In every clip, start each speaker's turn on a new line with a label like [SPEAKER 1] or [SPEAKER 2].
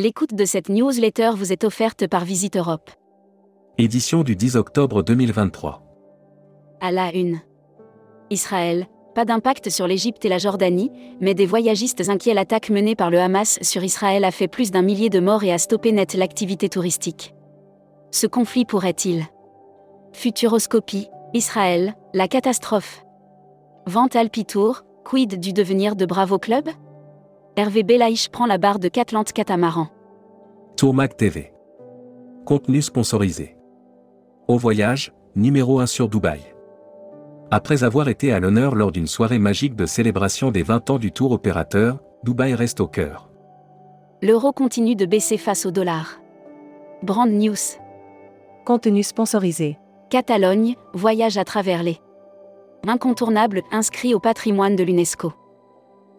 [SPEAKER 1] L'écoute de cette newsletter vous est offerte par Visite Europe.
[SPEAKER 2] Édition du 10 octobre 2023.
[SPEAKER 1] À la une. Israël, pas d'impact sur l'Égypte et la Jordanie, mais des voyagistes inquiets l'attaque menée par le Hamas sur Israël a fait plus d'un millier de morts et a stoppé net l'activité touristique. Ce conflit pourrait-il? Futuroscopie, Israël, la catastrophe. Vente Alpitour, quid du devenir de Bravo Club? Hervé Belaïch prend la barre de Catlante Catamaran.
[SPEAKER 2] Tourmac TV. Contenu sponsorisé. Au voyage, numéro 1 sur Dubaï. Après avoir été à l'honneur lors d'une soirée magique de célébration des 20 ans du tour opérateur, Dubaï reste au cœur.
[SPEAKER 1] L'euro continue de baisser face au dollar. Brand News.
[SPEAKER 3] Contenu sponsorisé.
[SPEAKER 1] Catalogne, voyage à travers les. Incontournable, inscrit au patrimoine de l'UNESCO.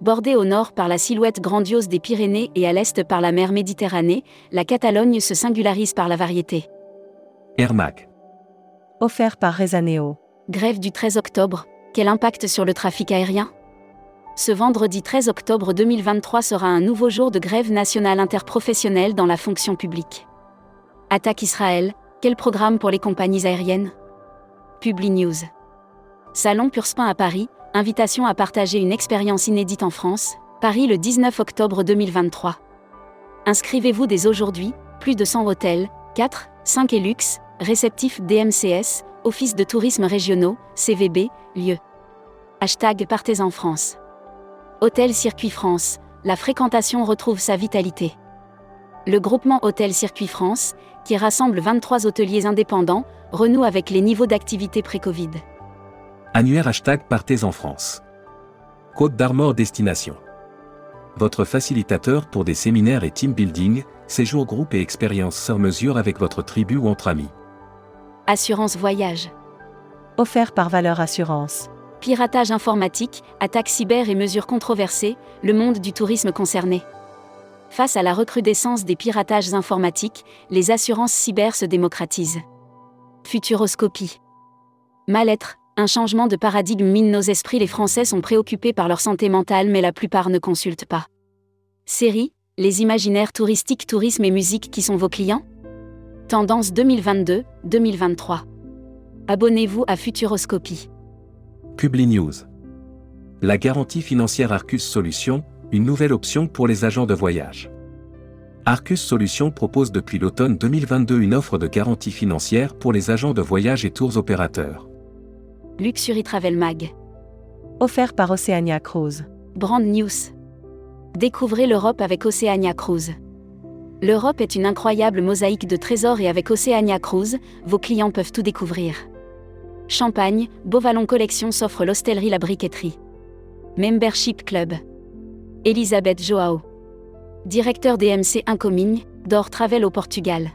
[SPEAKER 1] Bordée au nord par la silhouette grandiose des Pyrénées et à l'est par la mer Méditerranée, la Catalogne se singularise par la variété.
[SPEAKER 2] Air Mac.
[SPEAKER 3] Offert par Rezaneo.
[SPEAKER 1] Grève du 13 octobre, quel impact sur le trafic aérien? Ce vendredi 13 octobre 2023 sera un nouveau jour de grève nationale interprofessionnelle dans la fonction publique. Attaque Israël, quel programme pour les compagnies aériennes? Publi News. Salon Purspin à Paris, Invitation à partager une expérience inédite en France, Paris le 19 octobre 2023. Inscrivez-vous dès aujourd'hui, plus de 100 hôtels, 4, 5 et luxe, réceptifs DMCS, Office de tourisme régionaux, CVB, lieu. Hashtag Partez en France. Hôtel Circuit France, la fréquentation retrouve sa vitalité. Le groupement Hôtel Circuit France, qui rassemble 23 hôteliers indépendants, renoue avec les niveaux d'activité pré-Covid.
[SPEAKER 2] Annuaire hashtag Partez en France. Côte d'Armor Destination. Votre facilitateur pour des séminaires et team building, séjours groupe et expériences sur mesure avec votre tribu ou entre amis.
[SPEAKER 1] Assurance voyage.
[SPEAKER 3] Offert par Valeur Assurance.
[SPEAKER 1] Piratage informatique, attaques cyber et mesures controversées, le monde du tourisme concerné. Face à la recrudescence des piratages informatiques, les assurances cyber se démocratisent. Futuroscopie. Mal-être, un changement de paradigme mine nos esprits. Les Français sont préoccupés par leur santé mentale, mais la plupart ne consultent pas. Série, les imaginaires touristiques, tourisme et musique qui sont vos clients? Tendance 2022-2023. Abonnez-vous à Futuroscopie.
[SPEAKER 2] Publi News. La garantie financière Arcus Solutions, une nouvelle option pour les agents de voyage. Arcus Solutions propose depuis l'automne 2022 une offre de garantie financière pour les agents de voyage et tours opérateurs.
[SPEAKER 1] Luxury Travel Mag.
[SPEAKER 3] Offert par Oceania Cruise.
[SPEAKER 1] Brand News. Découvrez l'Europe avec Oceania Cruise. L'Europe est une incroyable mosaïque de trésors et avec Oceania Cruise, vos clients peuvent tout découvrir. Champagne, Beauvalon Collection s'offre l'hostellerie La Briqueterie. Membership Club. Elisabeth Joao. Directeur DMC Incoming, d'Or Travel au Portugal.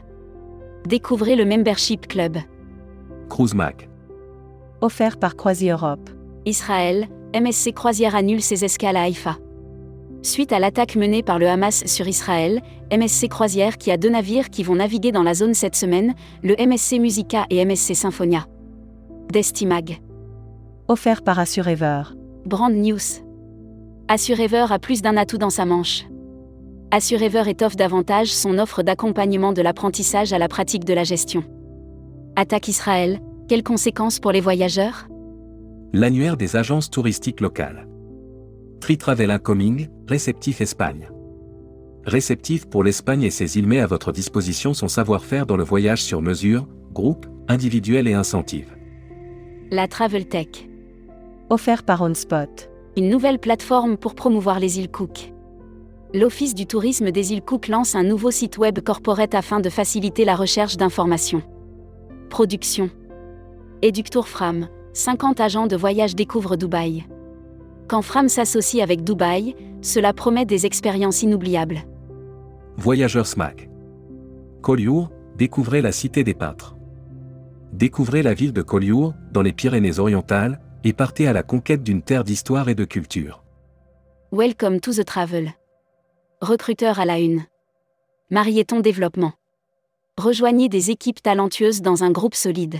[SPEAKER 1] Découvrez le Membership Club.
[SPEAKER 2] Cruise Mac.
[SPEAKER 3] Offert par Croisi Europe.
[SPEAKER 1] Israël, MSC Croisière annule ses escales à Haïfa. Suite à l'attaque menée par le Hamas sur Israël, MSC Croisière qui a deux navires qui vont naviguer dans la zone cette semaine, le MSC Musica et MSC Symphonia. Destimag.
[SPEAKER 3] Offert par Assurever.
[SPEAKER 1] Brand News. Assurever a plus d'un atout dans sa manche. Assurever étoffe davantage son offre d'accompagnement de l'apprentissage à la pratique de la gestion. Attaque Israël, quelles conséquences pour les voyageurs?
[SPEAKER 2] L'annuaire des agences touristiques locales. Tri-Travel Incoming, réceptif Espagne. Réceptif pour l'Espagne et ses îles met à votre disposition son savoir-faire dans le voyage sur mesure, groupe, individuel et incentive.
[SPEAKER 1] La Travel Tech.
[SPEAKER 3] Offert par OnSpot.
[SPEAKER 1] Une nouvelle plateforme pour promouvoir les îles Cook. L'Office du tourisme des îles Cook lance un nouveau site web corporate afin de faciliter la recherche d'informations. Production. Eductour Fram, 50 agents de voyage découvrent Dubaï. Quand Fram s'associe avec Dubaï, cela promet des expériences inoubliables.
[SPEAKER 2] Voyageurs SMAC. Collioure, découvrez la cité des peintres. Découvrez la ville de Collioure, dans les Pyrénées-Orientales, et partez à la conquête d'une terre d'histoire et de culture.
[SPEAKER 1] Welcome to the travel. Recruteur à la une. Marieton Développement. Rejoignez des équipes talentueuses dans un groupe solide.